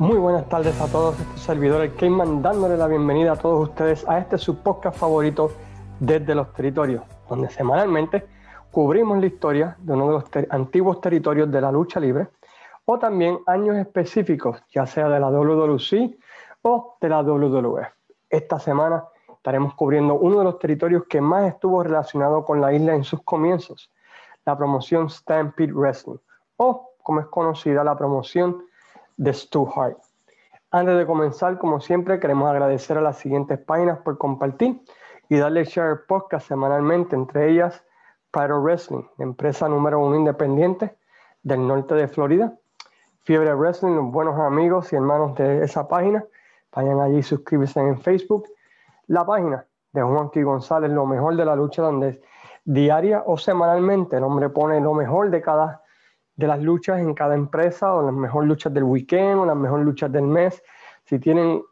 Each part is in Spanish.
Muy buenas tardes a todos, este servidor el dándole la bienvenida a todos ustedes a este su favorito desde los territorios, donde semanalmente cubrimos la historia de uno de los antiguos territorios de la lucha libre o también años específicos, ya sea de la WWC o de la WWE. Esta semana estaremos cubriendo uno de los territorios que más estuvo relacionado con la isla en sus comienzos, la promoción Stampede Wrestling, o como es conocida la promoción de Stu Hart. Antes de comenzar, como siempre, queremos agradecer a las siguientes páginas por compartir y darle share podcast semanalmente, entre ellas Pyro Wrestling, empresa número uno independiente del norte de Florida. Fiebre Wrestling, los buenos amigos y hermanos de esa página. Vayan allí y suscríbanse en Facebook. La página de Juanqui González, lo mejor de la lucha, donde diaria o semanalmente el hombre pone lo mejor de cada de las luchas en cada empresa o las mejores luchas del weekend o las mejores luchas del mes. Si tienen,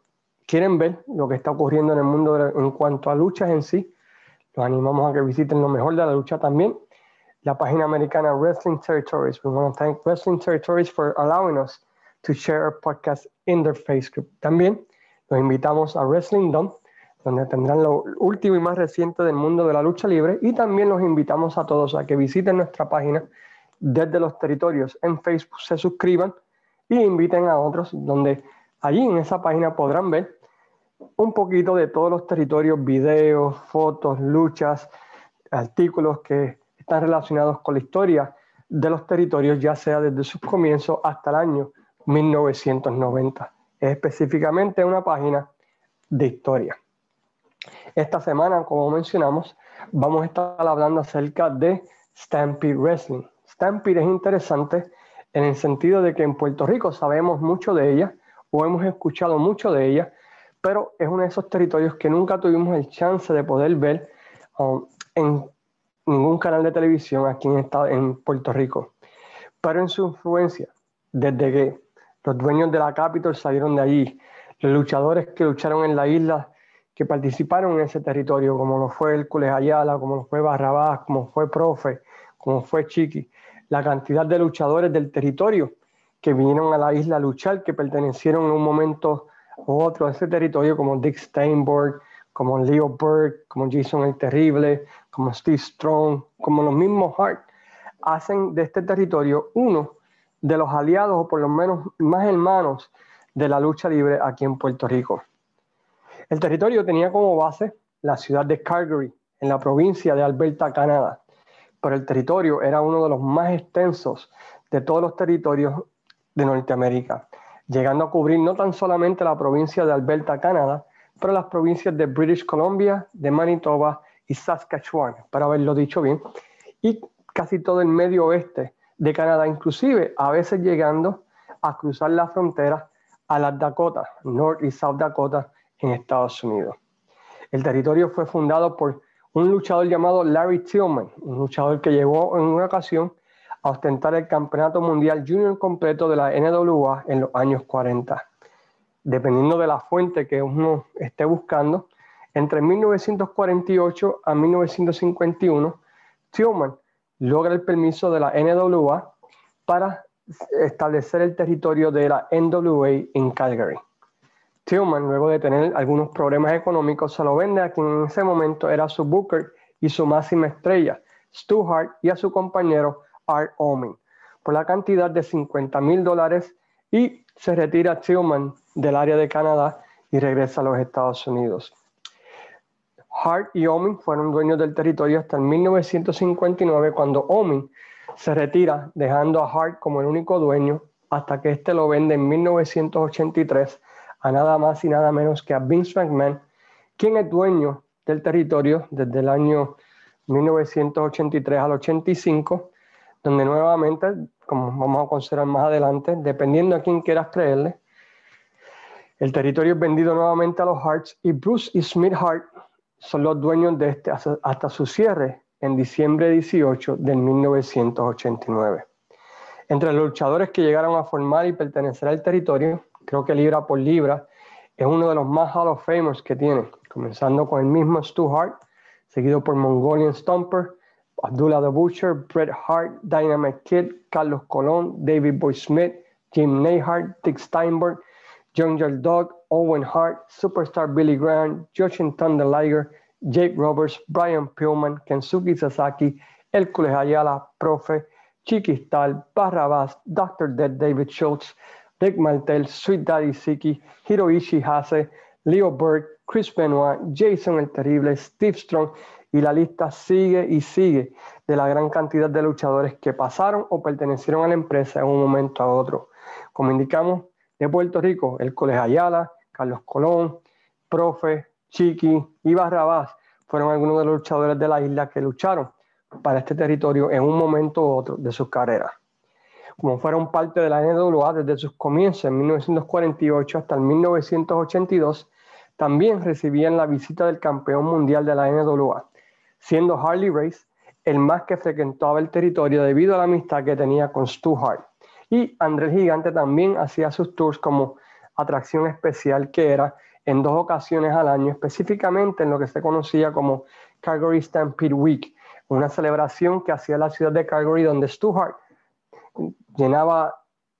quieren ver lo que está ocurriendo en el mundo en cuanto a luchas en sí, los animamos a que visiten lo mejor de la lucha también. La página americana Wrestling Territories. We want to thank Wrestling Territories for allowing us to share our podcast in their Facebook. También los invitamos a Wrestling Dome, donde tendrán lo último y más reciente del mundo de la lucha libre. Y también los invitamos a todos a que visiten nuestra página desde los territorios en Facebook se suscriban y inviten a otros, donde allí en esa página podrán ver un poquito de todos los territorios, videos, fotos, luchas, artículos que están relacionados con la historia de los territorios, ya sea desde sus comienzos hasta el año 1990. Es específicamente una página de historia. Esta semana, como mencionamos, vamos a estar hablando acerca de Stampede Wrestling. Stampede es interesante en el sentido de que en Puerto Rico sabemos mucho de ella o hemos escuchado mucho de ella, pero es uno de esos territorios que nunca tuvimos el chance de poder ver um, en ningún canal de televisión aquí en, en Puerto Rico. Pero en su influencia, desde que los dueños de la Capitol salieron de allí, los luchadores que lucharon en la isla, que participaron en ese territorio, como lo fue Hércules Ayala, como lo fue Barrabás, como fue Profe, como fue Chiqui, la cantidad de luchadores del territorio que vinieron a la isla a luchar, que pertenecieron en un momento u otro a ese territorio, como Dick Steinberg, como Leo Burke, como Jason el Terrible, como Steve Strong, como los mismos Hart, hacen de este territorio uno de los aliados, o por lo menos más hermanos, de la lucha libre aquí en Puerto Rico. El territorio tenía como base la ciudad de Calgary, en la provincia de Alberta, Canadá pero el territorio era uno de los más extensos de todos los territorios de Norteamérica, llegando a cubrir no tan solamente la provincia de Alberta, Canadá, pero las provincias de British Columbia, de Manitoba y Saskatchewan, para haberlo dicho bien, y casi todo el medio oeste de Canadá, inclusive a veces llegando a cruzar la frontera a las Dakotas, North y South Dakota en Estados Unidos. El territorio fue fundado por un luchador llamado Larry Tillman, un luchador que llegó en una ocasión a ostentar el Campeonato Mundial Junior completo de la NWA en los años 40. Dependiendo de la fuente que uno esté buscando, entre 1948 a 1951, Tillman logra el permiso de la NWA para establecer el territorio de la NWA en Calgary. Tillman, luego de tener algunos problemas económicos, se lo vende a quien en ese momento era su booker y su máxima estrella, Stu Hart, y a su compañero Art Omen, por la cantidad de 50 mil dólares y se retira Tillman del área de Canadá y regresa a los Estados Unidos. Hart y Omen fueron dueños del territorio hasta el 1959 cuando Omen se retira dejando a Hart como el único dueño hasta que éste lo vende en 1983 a nada más y nada menos que a Vince McMahon, quien es dueño del territorio desde el año 1983 al 85, donde nuevamente, como vamos a considerar más adelante, dependiendo a quién quieras creerle, el territorio es vendido nuevamente a los Hearts y Bruce y Smith Hart son los dueños de este hasta su cierre en diciembre 18 del 1989. Entre los luchadores que llegaron a formar y pertenecer al territorio creo que libra por libra, es uno de los más Hall of Famers que tiene, comenzando con el mismo Stu Hart, seguido por Mongolian Stomper, Abdullah the Butcher, Bret Hart, Dynamite Kid, Carlos Colón, David Boy Smith, Jim Neyhart, Dick Steinberg, Jungle Dog, Owen Hart, Superstar Billy Graham, Joshin Thunder Liger, Jake Roberts, Brian Pillman, Kensuke Sasaki, Hércules Ayala, Profe, Chiquistal, Barrabás, Dr. Dead David Schultz, Rick Martel, Sweet Daddy Siki, Hiroishi Hase, Leo Burke, Chris Benoit, Jason el Terrible, Steve Strong y la lista sigue y sigue de la gran cantidad de luchadores que pasaron o pertenecieron a la empresa en un momento a otro. Como indicamos, de Puerto Rico, el Colegio Ayala, Carlos Colón, Profe, Chiqui y Barrabás fueron algunos de los luchadores de la isla que lucharon para este territorio en un momento u otro de sus carreras. Como fueron parte de la NWA desde sus comienzos en 1948 hasta el 1982, también recibían la visita del campeón mundial de la NWA, siendo Harley Race el más que frecuentaba el territorio debido a la amistad que tenía con Stu Hart. Y Andrés Gigante también hacía sus tours como atracción especial que era en dos ocasiones al año, específicamente en lo que se conocía como Calgary Stampede Week, una celebración que hacía la ciudad de Calgary donde Stu Hart llenaba,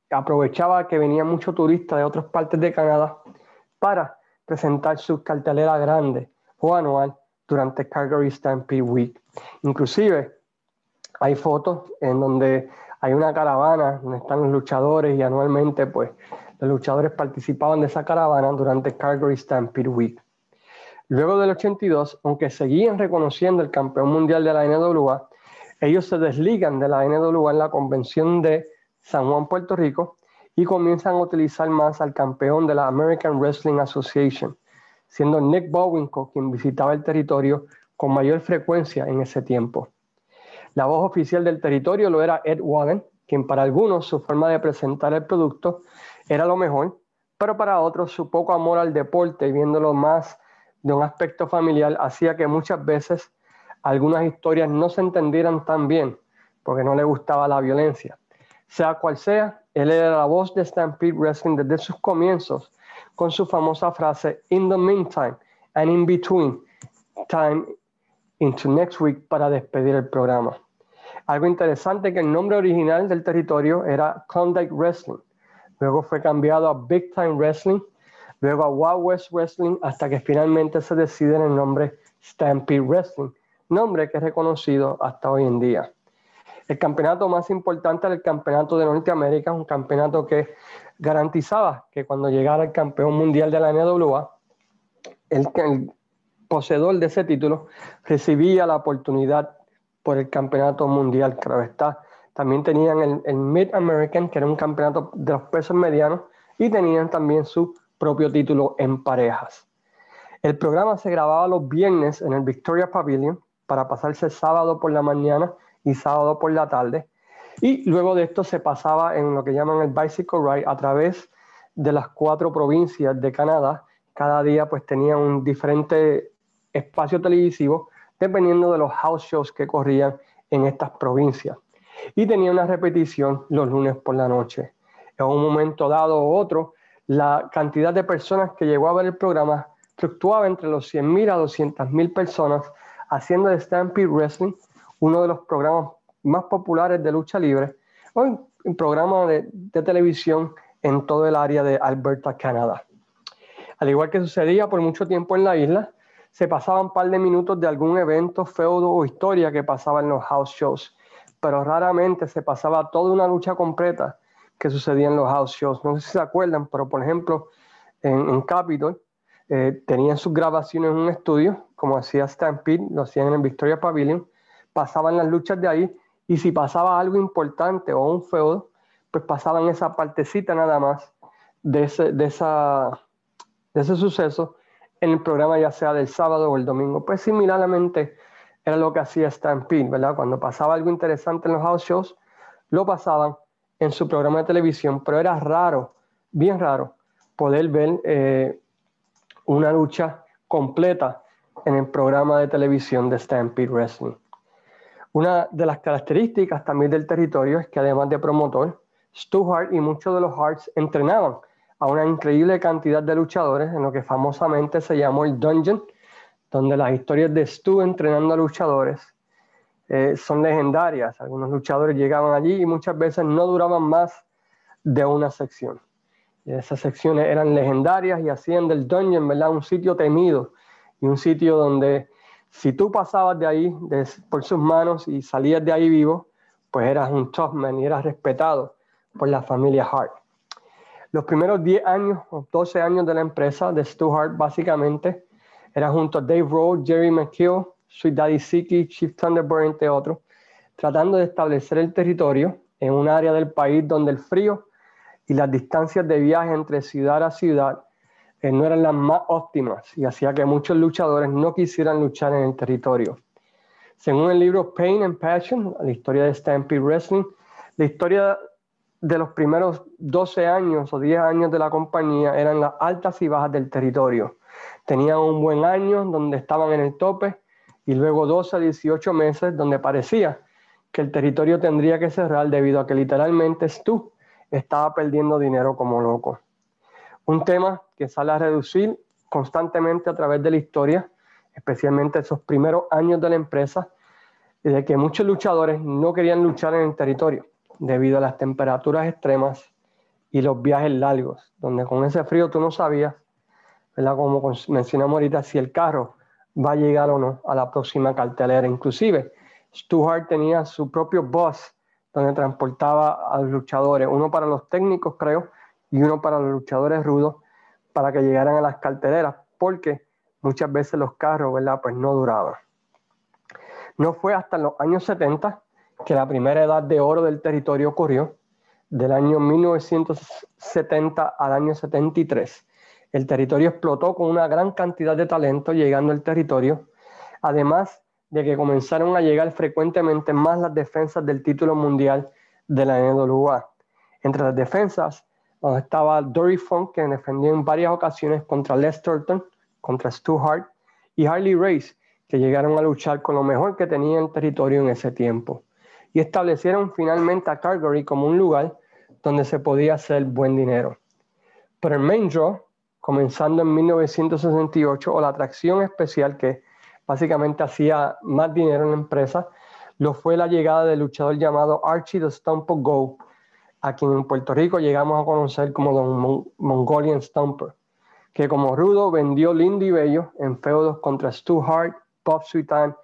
aprovechaba que venían muchos turistas de otras partes de Canadá para presentar su cartelera grande o anual durante Calgary Stampede Week. Inclusive hay fotos en donde hay una caravana donde están los luchadores y anualmente pues los luchadores participaban de esa caravana durante Calgary Stampede Week. Luego del 82, aunque seguían reconociendo el campeón mundial de la NWA, ellos se desligan de la NWA en la convención de San Juan, Puerto Rico, y comienzan a utilizar más al campeón de la American Wrestling Association, siendo Nick Bowinco quien visitaba el territorio con mayor frecuencia en ese tiempo. La voz oficial del territorio lo era Ed Wallen, quien para algunos su forma de presentar el producto era lo mejor, pero para otros su poco amor al deporte y viéndolo más de un aspecto familiar hacía que muchas veces algunas historias no se entendieran tan bien porque no le gustaba la violencia. Sea cual sea, él era la voz de Stampede Wrestling desde sus comienzos con su famosa frase In the meantime and in between time into next week para despedir el programa. Algo interesante que el nombre original del territorio era Conduct Wrestling. Luego fue cambiado a Big Time Wrestling, luego a Wild West Wrestling, hasta que finalmente se decide en el nombre Stampede Wrestling, nombre que es reconocido hasta hoy en día. El campeonato más importante era el campeonato de Norteamérica, un campeonato que garantizaba que cuando llegara el campeón mundial de la NWA, el, poseedor de ese título recibía la oportunidad por el campeonato mundial, claro está. También tenían el, el Mid American, que era un campeonato de los pesos medianos, y tenían también su propio título en parejas. El programa se grababa los viernes en el Victoria Pavilion para pasarse sábado por la mañana y sábado por la tarde. Y luego de esto se pasaba en lo que llaman el Bicycle Ride a través de las cuatro provincias de Canadá. Cada día pues tenía un diferente espacio televisivo dependiendo de los house shows que corrían en estas provincias. Y tenía una repetición los lunes por la noche. En un momento dado u otro, la cantidad de personas que llegó a ver el programa fluctuaba entre los 100.000 a 200.000 personas, haciendo de Stampede Wrestling uno de los programas más populares de lucha libre, o un programa de, de televisión en todo el área de Alberta, Canadá. Al igual que sucedía por mucho tiempo en la isla, se pasaban un par de minutos de algún evento, feudo o historia que pasaba en los house shows, pero raramente se pasaba toda una lucha completa que sucedía en los house shows. No sé si se acuerdan, pero por ejemplo, en, en Capitol eh, tenían sus grabaciones en un estudio, como hacía Stampede, lo hacían en Victoria Pavilion, pasaban las luchas de ahí y si pasaba algo importante o un feudo, pues pasaban esa partecita nada más de ese, de esa, de ese suceso en el programa ya sea del sábado o el domingo. Pues similarmente era lo que hacía Stampede, ¿verdad? Cuando pasaba algo interesante en los house shows, lo pasaban en su programa de televisión, pero era raro, bien raro, poder ver eh, una lucha completa en el programa de televisión de Stampede Wrestling. Una de las características también del territorio es que además de promotor, Stu Hart y muchos de los Harts entrenaban a una increíble cantidad de luchadores en lo que famosamente se llamó el Dungeon, donde las historias de Stu entrenando a luchadores eh, son legendarias. Algunos luchadores llegaban allí y muchas veces no duraban más de una sección. Esas secciones eran legendarias y hacían del dungeon, ¿verdad? Un sitio temido y un sitio donde si tú pasabas de ahí por sus manos y salías de ahí vivo, pues eras un tough man y eras respetado por la familia Hart. Los primeros 10 años o 12 años de la empresa de Stu Hart básicamente era junto a Dave Rowe, Jerry McKill, Sweet Daddy Siki, Chief Thunderbird, entre otros, tratando de establecer el territorio en un área del país donde el frío y las distancias de viaje entre ciudad a ciudad eh, no eran las más óptimas y hacía que muchos luchadores no quisieran luchar en el territorio. Según el libro Pain and Passion, la historia de Stampede Wrestling, la historia de los primeros 12 años o 10 años de la compañía eran las altas y bajas del territorio. Tenían un buen año donde estaban en el tope y luego 12 a 18 meses donde parecía que el territorio tendría que cerrar debido a que literalmente Stu estaba perdiendo dinero como loco. Un tema que sale a reducir constantemente a través de la historia, especialmente esos primeros años de la empresa, de que muchos luchadores no querían luchar en el territorio debido a las temperaturas extremas y los viajes largos, donde con ese frío tú no sabías, ¿verdad? como mencionamos ahorita, si el carro va a llegar o no a la próxima cartelera. Inclusive, Stuart tenía su propio bus donde transportaba a los luchadores, uno para los técnicos, creo, y uno para los luchadores rudos, para que llegaran a las carteleras, porque muchas veces los carros, ¿verdad? Pues no duraban. No fue hasta los años 70 que la primera edad de oro del territorio ocurrió, del año 1970 al año 73. El territorio explotó con una gran cantidad de talento llegando al territorio, además de que comenzaron a llegar frecuentemente más las defensas del título mundial de la NWA. Entre las defensas estaba Dory Funk, que defendió en varias ocasiones contra Les Thornton, contra Stu Hart, y Harley Race, que llegaron a luchar con lo mejor que tenía el territorio en ese tiempo. Y establecieron finalmente a Calgary como un lugar donde se podía hacer buen dinero. Pero el main draw, comenzando en 1968, o la atracción especial que básicamente hacía más dinero en la empresa, lo fue la llegada del luchador llamado Archie the Stumper Go, a quien en Puerto Rico llegamos a conocer como Don Mongolian Stumper, que como rudo vendió lindo y bello en feudos contra Stu Hart, Bob Sweetan,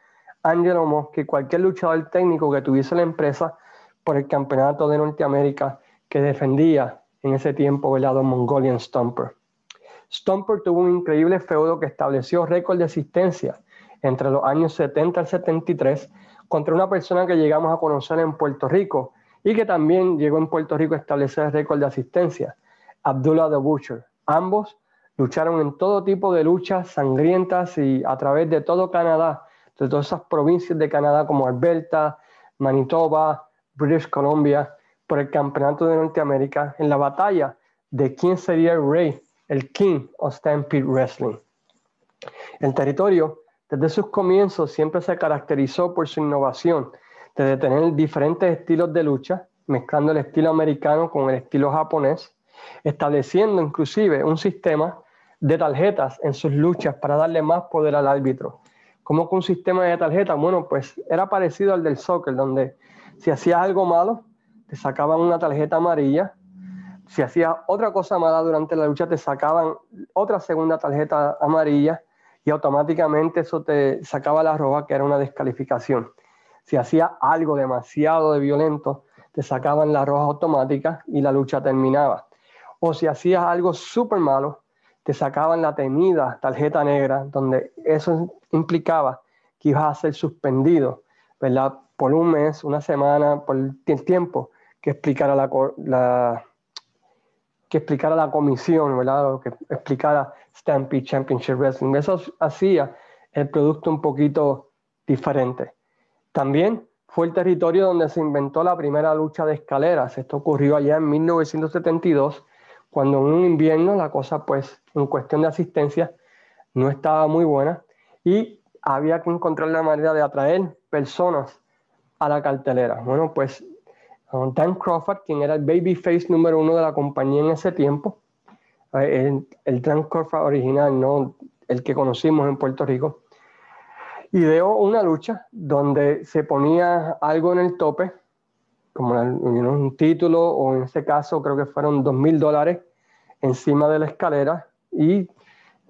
Angelo Moss, que cualquier luchador técnico que tuviese la empresa por el campeonato de Norteamérica que defendía en ese tiempo el lado Mongolian Stumper. Stumper tuvo un increíble feudo que estableció récord de asistencia entre los años 70 al 73 contra una persona que llegamos a conocer en Puerto Rico y que también llegó en Puerto Rico a establecer el récord de asistencia, Abdullah the Butcher. Ambos lucharon en todo tipo de luchas sangrientas y a través de todo Canadá, de todas esas provincias de Canadá como Alberta, Manitoba, British Columbia, por el Campeonato de Norteamérica en la batalla de quién sería el rey, el King of Stampede Wrestling. El territorio desde sus comienzos siempre se caracterizó por su innovación, de tener diferentes estilos de lucha, mezclando el estilo americano con el estilo japonés, estableciendo inclusive un sistema de tarjetas en sus luchas para darle más poder al árbitro. ¿Cómo que un sistema de tarjetas? Bueno, pues era parecido al del soccer, donde si hacías algo malo, te sacaban una tarjeta amarilla. Si hacías otra cosa mala durante la lucha, te sacaban otra segunda tarjeta amarilla y automáticamente eso te sacaba la roja, que era una descalificación. Si hacía algo demasiado de violento, te sacaban la roja automática y la lucha terminaba. O si hacías algo súper malo, te sacaban la temida tarjeta negra, donde eso implicaba que ibas a ser suspendido, ¿verdad? Por un mes, una semana, por el tiempo que explicara la, la que explicara la comisión, ¿verdad? que explicara Stampede Championship Wrestling. Eso hacía el producto un poquito diferente. También fue el territorio donde se inventó la primera lucha de escaleras. Esto ocurrió allá en 1972, cuando en un invierno la cosa, pues, en cuestión de asistencia, no estaba muy buena y había que encontrar la manera de atraer personas a la cartelera. Bueno, pues Dan Crawford, quien era el babyface número uno de la compañía en ese tiempo, eh, el, Dan Crawford original, no el que conocimos en Puerto Rico, ideó una lucha donde se ponía algo en el tope, como un título, o en este caso creo que fueron dos mil dólares encima de la escalera y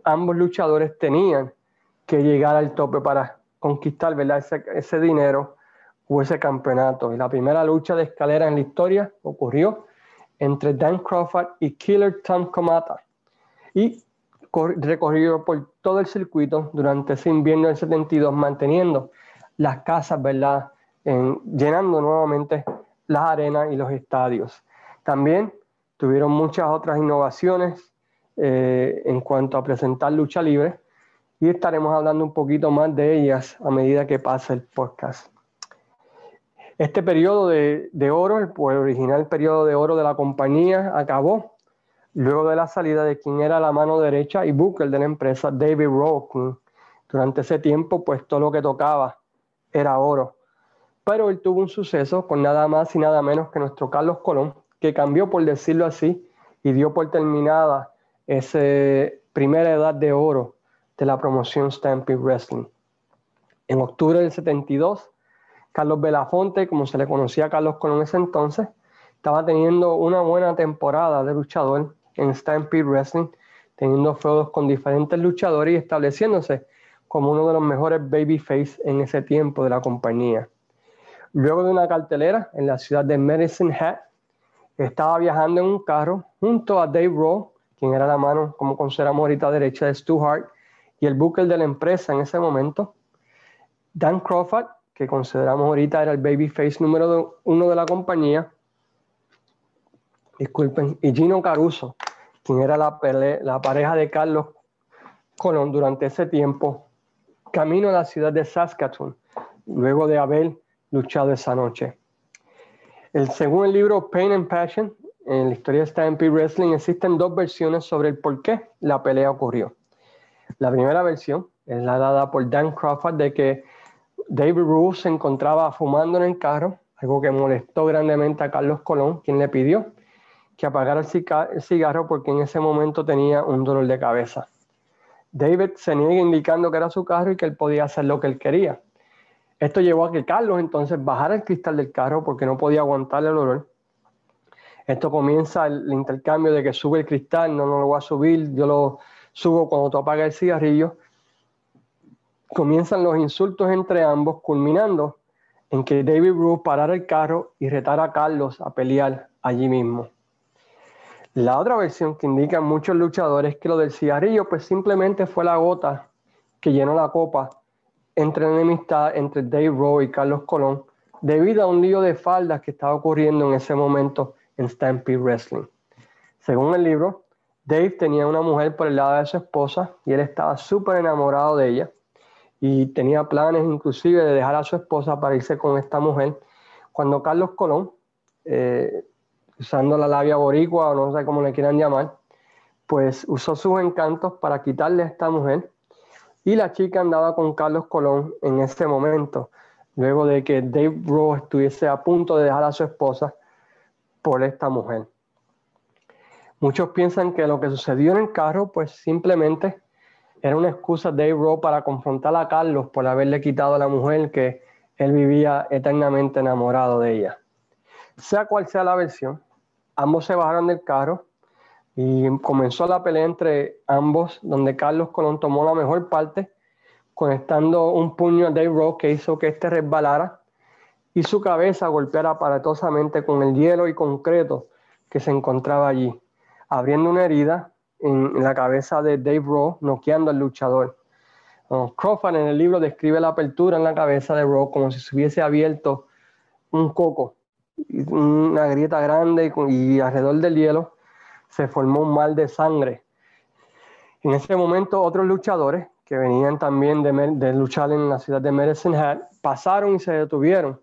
ambos luchadores tenían que llegar al tope para conquistar ese dinero o ese campeonato. Y la primera lucha de escalera en la historia ocurrió entre Dan Crawford y Killer Tom Komata. Y recorrido por todo el circuito durante ese invierno del 72, manteniendo las casas, ¿verdad? llenando nuevamente las arenas y los estadios. También tuvieron muchas otras innovaciones eh, en cuanto a presentar lucha libre y estaremos hablando un poquito más de ellas a medida que pase el podcast. Este periodo de, oro, el, original periodo de oro de la compañía, acabó luego de la salida de quien era la mano derecha y booker de la empresa, David Rowe. Durante ese tiempo, pues todo lo que tocaba era oro. Pero él tuvo un suceso con nada más y nada menos que nuestro Carlos Colón, que cambió, por decirlo así, y dio por terminada esa primera edad de oro de la promoción Stampede Wrestling. En octubre del 72, Carlos Belafonte, como se le conocía a Carlos Colón en ese entonces, estaba teniendo una buena temporada de luchador en Stampede Wrestling, teniendo feudos con diferentes luchadores y estableciéndose como uno de los mejores babyface en ese tiempo de la compañía. Luego de una cartelera en la ciudad de Medicine Hat, estaba viajando en un carro junto a Dave Rowe, quien era la mano, como consideramos ahorita, derecha de Stu Hart, y el booker de la empresa en ese momento, Dan Crawford, que consideramos ahorita era el babyface número uno de la compañía, disculpen, y Gino Caruso, quien era la, la pareja de Carlos Colón durante ese tiempo, camino a la ciudad de Saskatoon, luego de haber luchado esa noche. El, según el libro Pain and Passion, en la historia de Stampede Wrestling existen dos versiones sobre el por qué la pelea ocurrió. La primera versión es la dada por Dan Crawford de que David Ruth se encontraba fumando en el carro, algo que molestó grandemente a Carlos Colón, quien le pidió que apagara el cigarro porque en ese momento tenía un dolor de cabeza. David se niega indicando que era su carro y que él podía hacer lo que él quería. Esto llevó a que Carlos entonces bajara el cristal del carro porque no podía aguantar el olor. Esto comienza el, intercambio de que sube el cristal, no, no lo voy a subir, yo lo subo cuando tú apagas el cigarrillo. Comienzan los insultos entre ambos, culminando en que David Bruce parara el carro y retara a Carlos a pelear allí mismo. La otra versión que indican muchos luchadores es que lo del cigarrillo pues simplemente fue la gota que llenó la copa entre enemistad entre Dave Rowe y Carlos Colón debido a un lío de faldas que estaba ocurriendo en ese momento en Stampede Wrestling. Según el libro, Dave tenía una mujer por el lado de su esposa y él estaba súper enamorado de ella y tenía planes inclusive de dejar a su esposa para irse con esta mujer. Cuando Carlos Colón, eh, usando la labia boricua o no sé cómo le quieran llamar, pues usó sus encantos para quitarle a esta mujer y la chica andaba con Carlos Colón en ese momento, luego de que Dave Rowe estuviese a punto de dejar a su esposa por esta mujer. Muchos piensan que lo que sucedió en el carro, pues simplemente era una excusa de Rowe para confrontar a Carlos por haberle quitado a la mujer que él vivía eternamente enamorado de ella. Sea cual sea la versión, ambos se bajaron del carro y comenzó la pelea entre ambos, donde Carlos Colón tomó la mejor parte, conectando un puño a Dave Rowe que hizo que éste resbalara y su cabeza golpeara aparatosamente con el hielo y concreto que se encontraba allí, abriendo una herida en, la cabeza de Dave Rowe, noqueando al luchador. Crawford en el libro describe la apertura en la cabeza de Rowe como si se hubiese abierto un coco, una grieta grande y alrededor del hielo se formó un mal de sangre. En ese momento otros luchadores que venían también de, luchar en la ciudad de Medicine Hat pasaron y se detuvieron.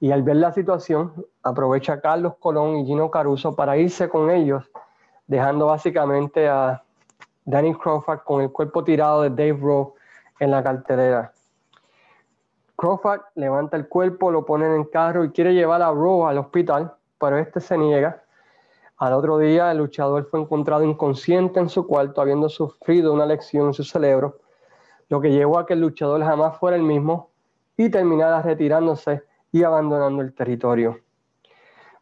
Y al ver la situación, aprovecha Carlos Colón y Gino Caruso para irse con ellos, dejando básicamente a Danny Crawford con el cuerpo tirado de Dave Rowe en la cartelera. Crawford levanta el cuerpo, lo pone en el carro y quiere llevar a Rowe al hospital, pero este se niega al otro día, el luchador fue encontrado inconsciente en su cuarto, habiendo sufrido una lesión en su cerebro, lo que llevó a que el luchador jamás fuera el mismo y terminara retirándose y abandonando el territorio.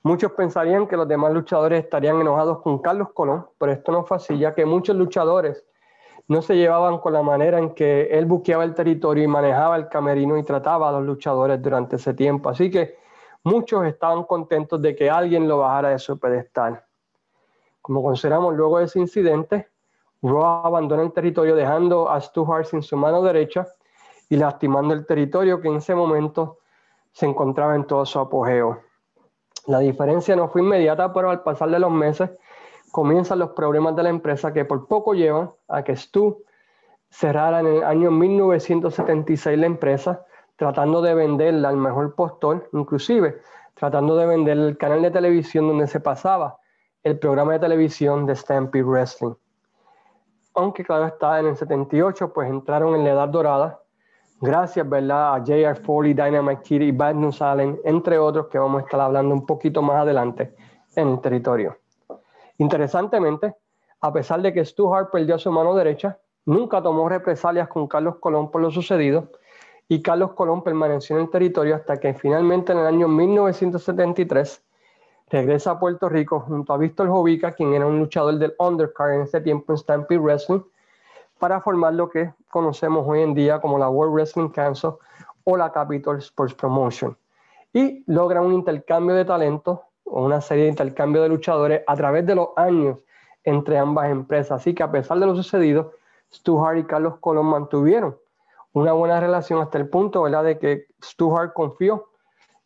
Muchos pensarían que los demás luchadores estarían enojados con Carlos Colón, pero esto no fue así, ya que muchos luchadores no se llevaban con la manera en que él buqueaba el territorio y manejaba el camerino y trataba a los luchadores durante ese tiempo. Así que muchos estaban contentos de que alguien lo bajara de su pedestal. Como consideramos luego de ese incidente, Raw abandona el territorio dejando a Stu Hart sin su mano derecha y lastimando el territorio que en ese momento se encontraba en todo su apogeo. La diferencia no fue inmediata, pero al pasar de los meses comienzan los problemas de la empresa que por poco llevan a que Stu cerrara en el año 1976 la empresa, tratando de venderla al mejor postor, inclusive tratando de vender el canal de televisión donde se pasaba el programa de televisión de Stampede Wrestling. Aunque claro está, en el 78 pues entraron en la edad dorada Gracias, ¿verdad? A J.R. Foley, Dynamite Kid y Bad News Allen, entre otros que vamos a estar hablando un poquito más adelante en el territorio. Interesantemente, a pesar de que Stu Hart perdió su mano derecha, nunca tomó represalias con Carlos Colón por lo sucedido y Carlos Colón permaneció en el territorio hasta que finalmente en el año 1973 regresa a Puerto Rico junto a Víctor Jovica, quien era un luchador del undercard en ese tiempo en Stampede Wrestling, para formar lo que conocemos hoy en día como la World Wrestling Council o la Capital Sports Promotion. Y logra un intercambio de talento o una serie de intercambio de luchadores a través de los años entre ambas empresas. Así que a pesar de lo sucedido, Stu Hart y Carlos Colón mantuvieron una buena relación hasta el punto de que Stu Hart confió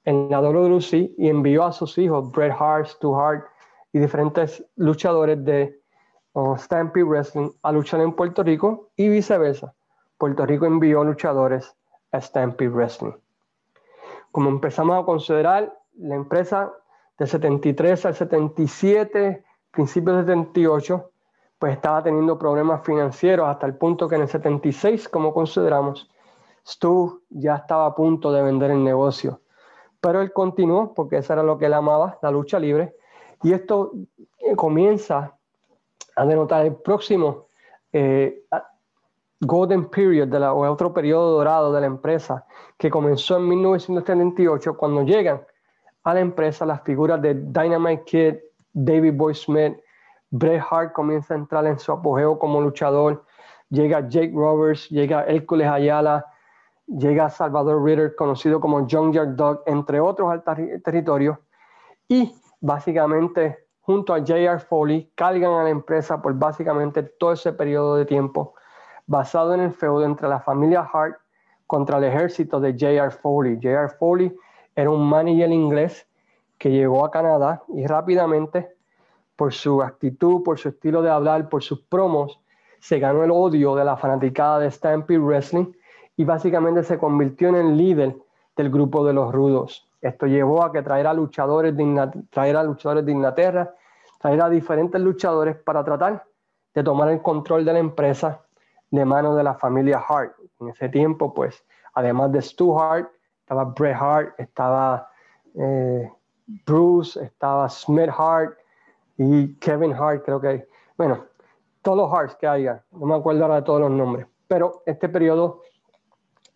en la WWC y envió a sus hijos, Bret Hart, Stu Hart y diferentes luchadores de o Stampede Wrestling a luchar en Puerto Rico y viceversa. Puerto Rico envió luchadores a Stampede Wrestling. Como empezamos a considerar, la empresa de 73 al 77, principios de 78, pues estaba teniendo problemas financieros hasta el punto que en el 76, como consideramos, Stu ya estaba a punto de vender el negocio. Pero él continuó, porque eso era lo que él amaba, la lucha libre. Y esto eh, comienza a denotar el próximo eh, Golden Period de la, o otro periodo dorado de la empresa que comenzó en 1978 cuando llegan a la empresa las figuras de Dynamite Kid, David Boy Smith, Bret Hart comienza a entrar en su apogeo como luchador, llega Jake Roberts, llega Hércules Ayala, llega Salvador Ritter, conocido como John Yard Dog, entre otros al territorio, y básicamente junto a J.R. Foley cargan a la empresa por básicamente todo ese periodo de tiempo, basado en el feudo entre la familia Hart contra el ejército de J.R. Foley. J.R. Foley era un manager inglés que llegó a Canadá y rápidamente, por su actitud, por su estilo de hablar, por sus promos, se ganó el odio de la fanaticada de Stampede Wrestling y básicamente se convirtió en el líder del grupo de los rudos. Esto llevó a que traer luchadores de, traer a luchadores de Inglaterra, traer a diferentes luchadores para tratar de tomar el control de la empresa de manos de la familia Hart. En ese tiempo, pues, además de Stu Hart, estaba Bret Hart, estaba eh, Bruce, estaba Smith Hart y Kevin Hart, creo que, bueno, todos los Harts que haya, no me acuerdo ahora de todos los nombres, pero este periodo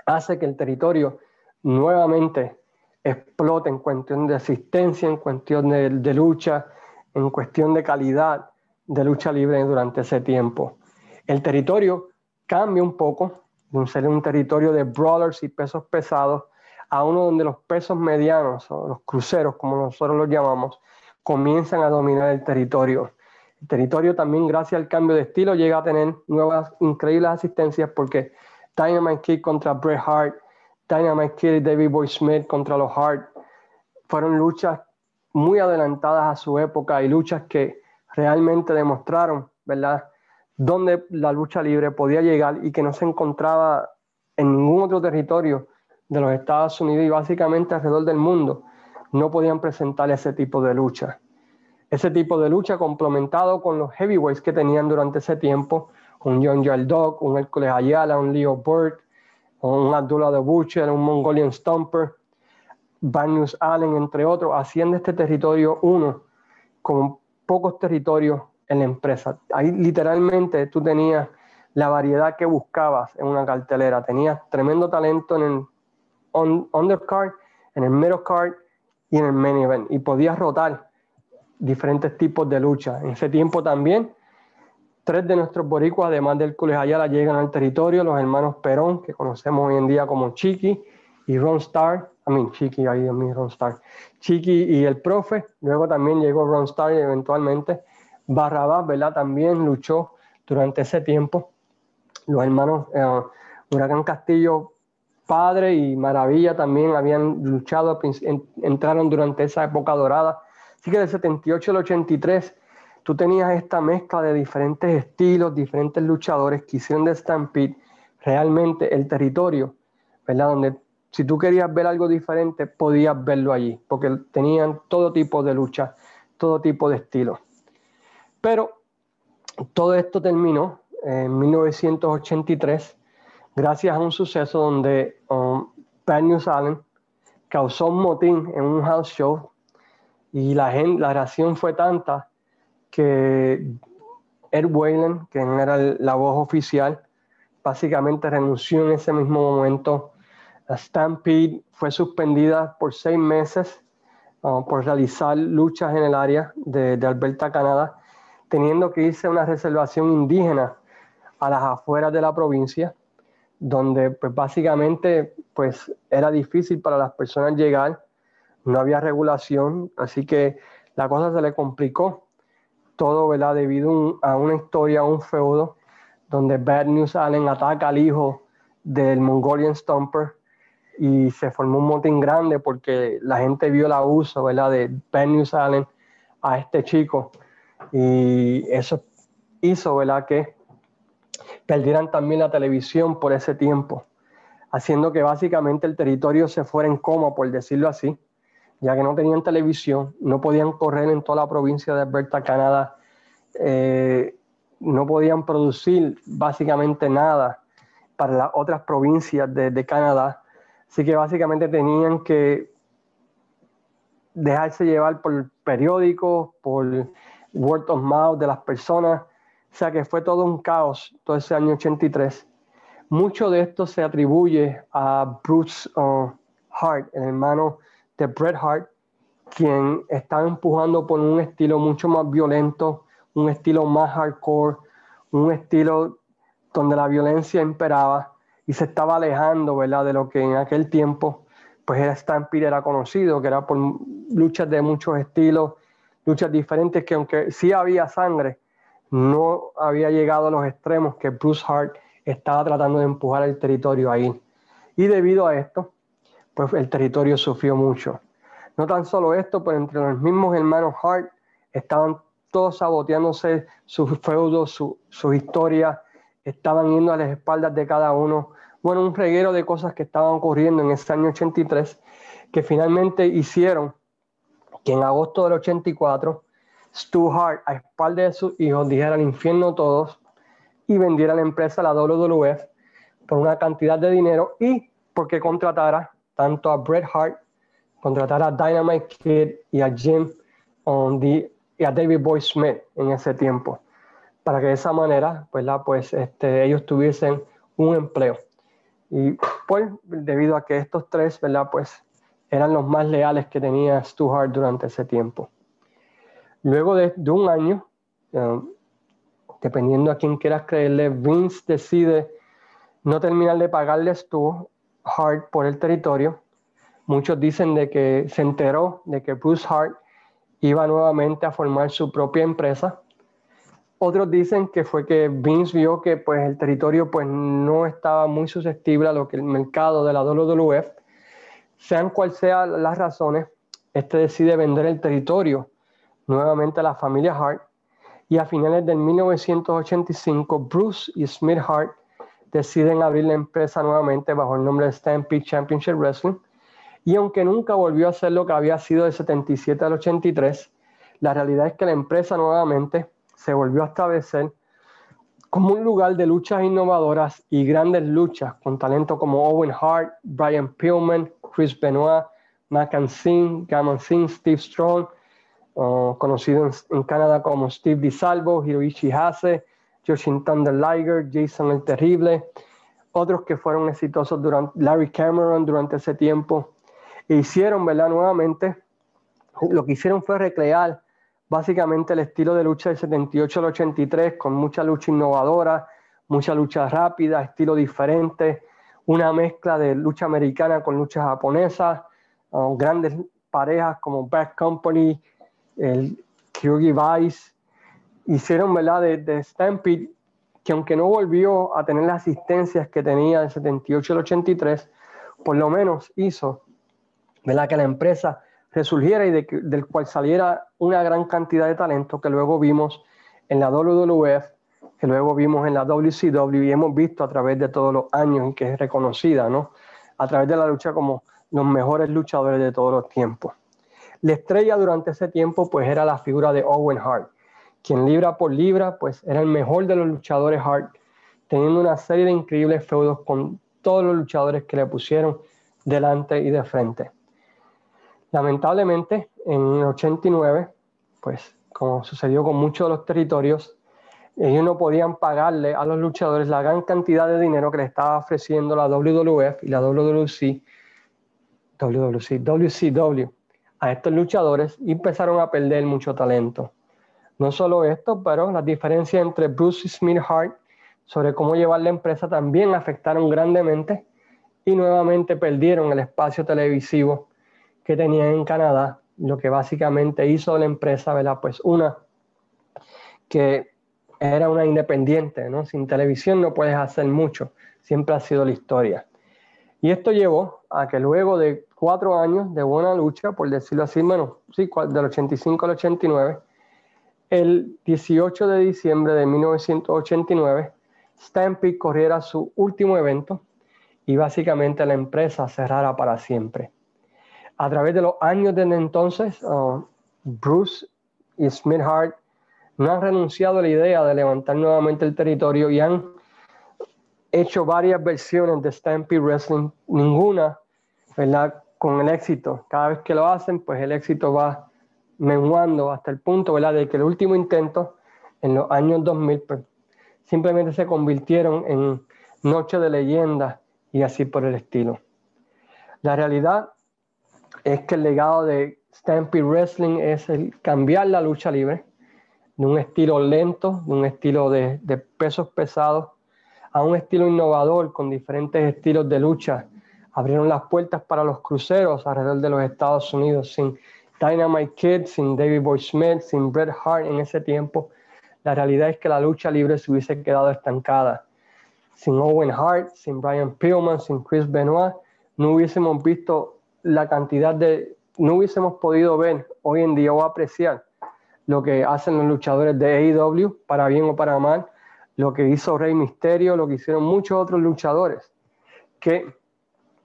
hace que el territorio nuevamente explote en cuestión de asistencia, en cuestión de, lucha, en cuestión de calidad de lucha libre durante ese tiempo. El territorio cambia un poco de ser un territorio de brawlers y pesos pesados a uno donde los pesos medianos o los cruceros, como nosotros los llamamos, comienzan a dominar el territorio. El territorio también, gracias al cambio de estilo, llega a tener nuevas increíbles asistencias porque Dynamite Kid contra Bret Hart, Dynamite Kid y David Boy Smith contra los Hart fueron luchas muy adelantadas a su época y luchas que realmente demostraron, ¿verdad?, dónde la lucha libre podía llegar y que no se encontraba en ningún otro territorio de los Estados Unidos y básicamente alrededor del mundo no podían presentar ese tipo de lucha. Ese tipo de lucha complementado con los heavyweights que tenían durante ese tiempo, un John Dog, un Hércules Ayala, un Leo Burt, un Abdullah de Butcher, un Mongolian Stomper, Banyus Allen, entre otros, haciendo este territorio uno con pocos territorios en la empresa. Ahí literalmente tú tenías la variedad que buscabas en una cartelera. Tenías tremendo talento en el undercard, en el middle card y en el main event y podía rotar diferentes tipos de lucha. En ese tiempo también, tres de nuestros boricuas, además del Cules Ayala, llegan al territorio, los hermanos Perón, que conocemos hoy en día como Chiqui, y Ron Starr, I mean, Chiqui, ahí mí Ron Starr, Chiqui y el profe, luego también llegó Ron Starr y eventualmente Barrabás, ¿verdad? También luchó durante ese tiempo. Los hermanos eh, Huracán Castillo, padre y Maravilla también habían luchado, entraron durante esa época dorada. Así que del 78 al 83 tú tenías esta mezcla de diferentes estilos, diferentes luchadores que hicieron de Stampede realmente el territorio, ¿verdad? Donde si tú querías ver algo diferente, podías verlo allí, porque tenían todo tipo de lucha, todo tipo de estilos. Pero todo esto terminó en 1983 gracias a un suceso donde um, News Allen causó un motín en un house show y la, la reacción fue tanta que Ed Whalen, que era la voz oficial, básicamente renunció en ese mismo momento. La Stampede fue suspendida por seis meses uh, por realizar luchas en el área de, de Alberta, Canadá, teniendo que irse a una reservación indígena a las afueras de la provincia donde pues básicamente pues era difícil para las personas llegar, no había regulación, así que la cosa se le complicó todo, ¿verdad? Debido a una historia, a un feudo, donde Bad News Allen ataca al hijo del Mongolian Stomper y se formó un motín grande porque la gente vio el abuso, ¿verdad? De Bad News Allen a este chico y eso hizo, ¿verdad? Que perdieran también la televisión por ese tiempo, haciendo que básicamente el territorio se fuera en coma, por decirlo así, ya que no tenían televisión, no podían correr en toda la provincia de Alberta, Canadá, eh, no podían producir básicamente nada para las otras provincias de Canadá, así que básicamente tenían que dejarse llevar por periódicos, por word of mouth de las personas, o sea que fue todo un caos todo ese año 83. Mucho de esto se atribuye a Bruce uh, Hart, el hermano de Bret Hart, quien estaba empujando por un estilo mucho más violento, un estilo más hardcore, un estilo donde la violencia imperaba y se estaba alejando, ¿verdad? De lo que en aquel tiempo, pues era Stampede era conocido, que era por luchas de muchos estilos, luchas diferentes, que aunque sí había sangre, no había llegado a los extremos que Bruce Hart estaba tratando de empujar el territorio ahí. Y debido a esto, pues el territorio sufrió mucho. No tan solo esto, pero entre los mismos hermanos Hart estaban todos saboteándose sus feudos, su, su historia, estaban yendo a las espaldas de cada uno. Bueno, un reguero de cosas que estaban ocurriendo en ese año 83 que finalmente hicieron que en agosto del 84 Stu Hart, a espalda de sus hijos, dijera al infierno todos y vendiera la empresa a la WWF por una cantidad de dinero y porque contratara tanto a Bret Hart, contratara a Dynamite Kid y a Jim on the, y a David Boy Smith en ese tiempo, para que de esa manera pues, pues este, ellos tuviesen un empleo. Y pues debido a que estos tres ¿verdad? Pues, eran los más leales que tenía Stu Hart durante ese tiempo. Luego de, un año, eh, dependiendo a quién quieras creerle, Vince decide no terminar de pagarles tu Hart por el territorio. Muchos dicen de que se enteró de que Bruce Hart iba nuevamente a formar su propia empresa. Otros dicen que fue que Vince vio que pues, el territorio pues, no estaba muy susceptible a lo que el mercado de la WWF. Sean cuales sean las razones, este decide vender el territorio nuevamente a la familia Hart, y a finales de 1985 Bruce y Smith Hart deciden abrir la empresa nuevamente bajo el nombre de Stampede Championship Wrestling, y aunque nunca volvió a ser lo que había sido del 77 al 83, la realidad es que la empresa nuevamente se volvió a establecer como un lugar de luchas innovadoras y grandes luchas con talento como Owen Hart, Brian Pillman, Chris Benoit, Mac Singh, Gammon Singh, Steve Strong, conocido en, Canadá como Steve DiSalvo, Hiroishi Hase, Joshin Thunder Liger, Jason el Terrible, otros que fueron exitosos durante Larry Cameron durante ese tiempo, e hicieron, ¿verdad? Nuevamente lo que hicieron fue recrear básicamente el estilo de lucha del 78 al 83 con mucha lucha innovadora, mucha lucha rápida, estilo diferente, una mezcla de lucha americana con lucha japonesa, uh, grandes parejas como Back Company, el Kyugi Vice, hicieron ¿verdad? De, de Stampede, que aunque no volvió a tener las asistencias que tenía del 78 al 83, por lo menos hizo ¿verdad? que la empresa resurgiera y del cual saliera una gran cantidad de talento que luego vimos en la WWF, que luego vimos en la WCW y hemos visto a través de todos los años y que es reconocida, ¿no? A través de la lucha como los mejores luchadores de todos los tiempos. La estrella durante ese tiempo pues era la figura de Owen Hart, quien libra por libra pues era el mejor de los luchadores Hart, teniendo una serie de increíbles feudos con todos los luchadores que le pusieron delante y de frente. Lamentablemente, en 89, pues como sucedió con muchos de los territorios, ellos no podían pagarle a los luchadores la gran cantidad de dinero que le estaba ofreciendo la WWF y la WWC, WWC, WCW a estos luchadores y empezaron a perder mucho talento. No solo esto, pero las diferencias entre Bruce y Smith Hart sobre cómo llevar la empresa también afectaron grandemente y nuevamente perdieron el espacio televisivo que tenían en Canadá, lo que básicamente hizo la empresa, ¿verdad? Pues una, que era una independiente, ¿no? Sin televisión no puedes hacer mucho, siempre ha sido la historia. Y esto llevó a que luego de cuatro años de buena lucha, por decirlo así, bueno, sí, del 85 al 89, el 18 de diciembre de 1989, Stampede corriera su último evento y básicamente la empresa cerrara para siempre. A través de los años desde entonces, uh, Bruce y Smith Hart no han renunciado a la idea de levantar nuevamente el territorio y han hecho varias versiones de Stampede Wrestling, ninguna, ¿verdad? Con el éxito. Cada vez que lo hacen, pues el éxito va menguando hasta el punto, ¿verdad? De que el último intento, en los años 2000, pues, simplemente se convirtieron en Noche de Leyenda y así por el estilo. La realidad es que el legado de Stampede Wrestling es el cambiar la lucha libre de un estilo lento, de un estilo de, pesos pesados, a un estilo innovador con diferentes estilos de lucha. Abrieron las puertas para los cruceros alrededor de los Estados Unidos sin Dynamite Kid, sin David Boy Smith, sin Bret Hart en ese tiempo. La realidad es que la lucha libre se hubiese quedado estancada. Sin Owen Hart, sin Brian Pillman, sin Chris Benoit, no hubiésemos visto la cantidad de, no hubiésemos podido ver hoy en día o apreciar lo que hacen los luchadores de AEW, para bien o para mal, lo que hizo Rey Misterio, lo que hicieron muchos otros luchadores, que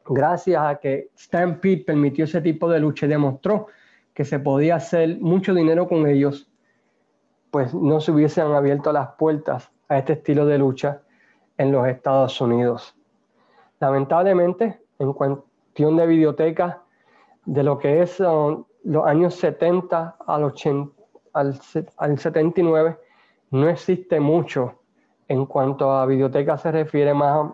gracias a que Stampede permitió ese tipo de lucha y demostró que se podía hacer mucho dinero con ellos, pues no se hubiesen abierto las puertas a este estilo de lucha en los Estados Unidos. Lamentablemente, en, de videoteca de lo que es um, los años 70 al, 80, al, 79, no existe mucho en cuanto a videoteca se refiere más.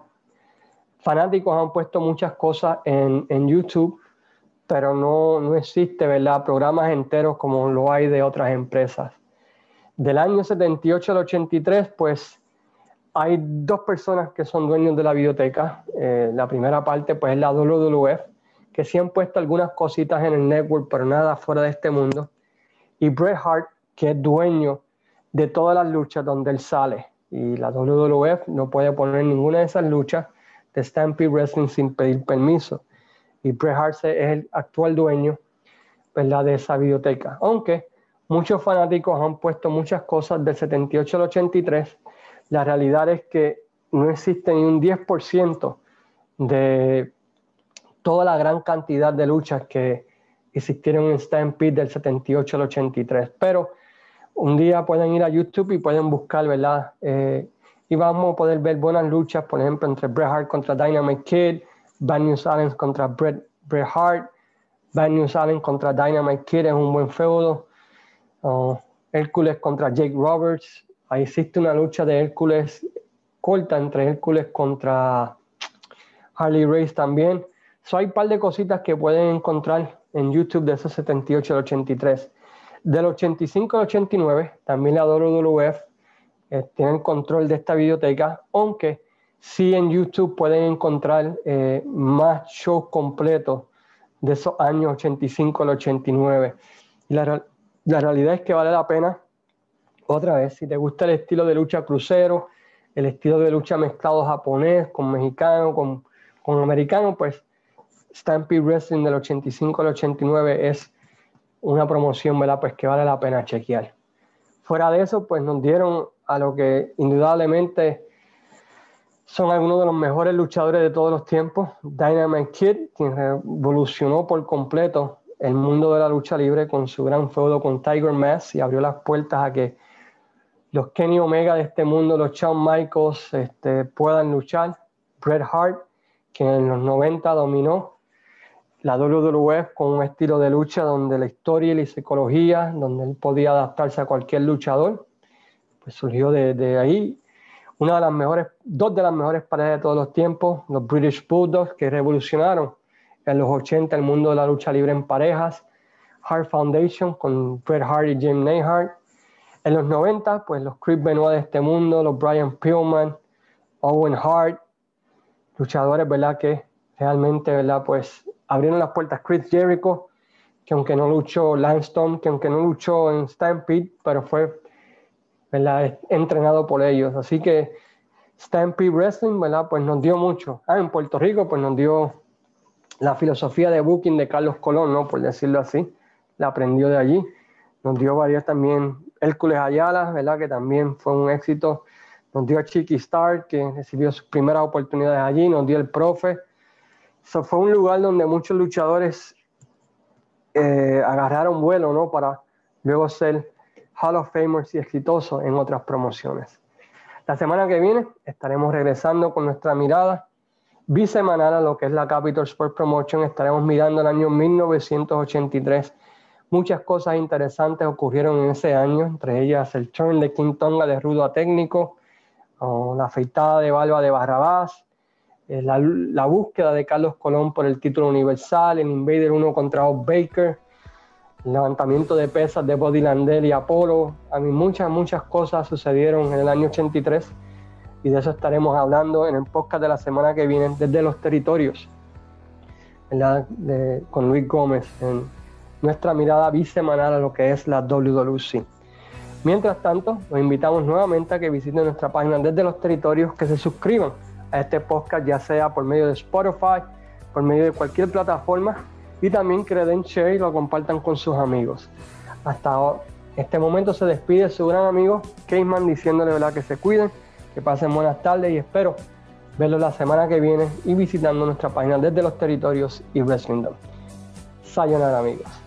Fanáticos han puesto muchas cosas en, en YouTube, pero no, no existe, ¿verdad? Programas enteros como lo hay de otras empresas. Del año 78 al 83, pues hay dos personas que son dueños de la biblioteca. Eh, la primera parte, pues, es la WWF, que sí han puesto algunas cositas en el network, pero nada fuera de este mundo. Y Bret Hart, que es dueño de todas las luchas donde él sale. Y la WWF no puede poner ninguna de esas luchas de Stampede Wrestling sin pedir permiso. Y Bret Hart es el actual dueño ¿verdad? de esa biblioteca. Aunque muchos fanáticos han puesto muchas cosas del 78 al 83 la realidad es que no existe ni un 10% de toda la gran cantidad de luchas que existieron en Stampede del 78 al 83. Pero un día pueden ir a YouTube y pueden buscar, ¿verdad? Eh, y vamos a poder ver buenas luchas, por ejemplo, entre Bret Hart contra Dynamite Kid, Bad News Allen contra Bret, Bret Hart, Bad News Allen contra Dynamite Kid es un buen feudo. Uh, Hércules contra Jake Roberts, Ahí existe una lucha de Hércules corta entre Hércules contra Harley Race también. So, hay un par de cositas que pueden encontrar en YouTube de esos 78 al 83. Del 85 al 89, también la WWF eh, tienen control de esta biblioteca, aunque sí en YouTube pueden encontrar eh, más shows completos de esos años 85 al 89. Y la, la realidad es que vale la pena, otra vez, si te gusta el estilo de lucha crucero, el estilo de lucha mezclado japonés con mexicano, con, con americano, pues Stampede Wrestling del 85 al 89 es una promoción, ¿verdad? Pues que vale la pena chequear. Fuera de eso, pues nos dieron a lo que indudablemente son algunos de los mejores luchadores de todos los tiempos. Dynamite Kid, quien revolucionó por completo el mundo de la lucha libre con su gran feudo con Tiger Mask y abrió las puertas a que los Kenny Omega de este mundo, los Shawn Michaels, este, puedan luchar. Bret Hart, que en los 90 dominó la WWF con un estilo de lucha donde la historia y la psicología, donde él podía adaptarse a cualquier luchador, pues surgió de, ahí. Una de las mejores, dos de las mejores parejas de todos los tiempos, los British Bulldogs, que revolucionaron en los 80 el mundo de la lucha libre en parejas, Hart Foundation con Bret Hart y Jim Neihart. En los 90, pues los Chris Benoit de este mundo, los Brian Pillman, Owen Hart, luchadores, ¿verdad? Que realmente, ¿verdad? Pues abrieron las puertas Chris Jericho, que aunque no luchó Langston, que aunque no luchó en Stampede, pero fue entrenado por ellos. Así que Stampede Wrestling, ¿verdad? Pues nos dio mucho. Ah, en Puerto Rico, pues nos dio la filosofía de booking de Carlos Colón, ¿no? Por decirlo así. La aprendió de allí. Nos dio varias también Hércules Ayala, ¿verdad? Que también fue un éxito. Nos dio a Chiqui Star, que recibió sus primeras oportunidades allí. Nos dio el profe fue un lugar donde muchos luchadores eh, agarraron vuelo, ¿no? Para luego ser Hall of Famers y exitosos en otras promociones. La semana que viene estaremos regresando con nuestra mirada bisemanal a lo que es la Capital Sport Promotion. Estaremos mirando el año 1983. Muchas cosas interesantes ocurrieron en ese año, entre ellas el turn de King Tonga de rudo a técnico, la afeitada de Balba de Barrabás, eh, la, búsqueda de Carlos Colón por el título universal, el Invader 1 contra Bob Baker, el levantamiento de pesas de Body Landell y Apolo. A mí muchas, muchas cosas sucedieron en el año 83 y de eso estaremos hablando en el podcast de la semana que viene desde los territorios con Luis Gómez en nuestra mirada bisemanal a lo que es la WWC. Mientras tanto, los invitamos nuevamente a que visiten nuestra página desde los territorios, que se suscriban a este podcast, ya sea por medio de Spotify, por medio de cualquier plataforma, y también que share y lo compartan con sus amigos. Hasta este momento se despide su gran amigo Cayman diciéndole ¿verdad? que se cuiden, que pasen buenas tardes y espero verlos la semana que viene y visitando nuestra página desde los territorios y Wrestling Sayonara amigos.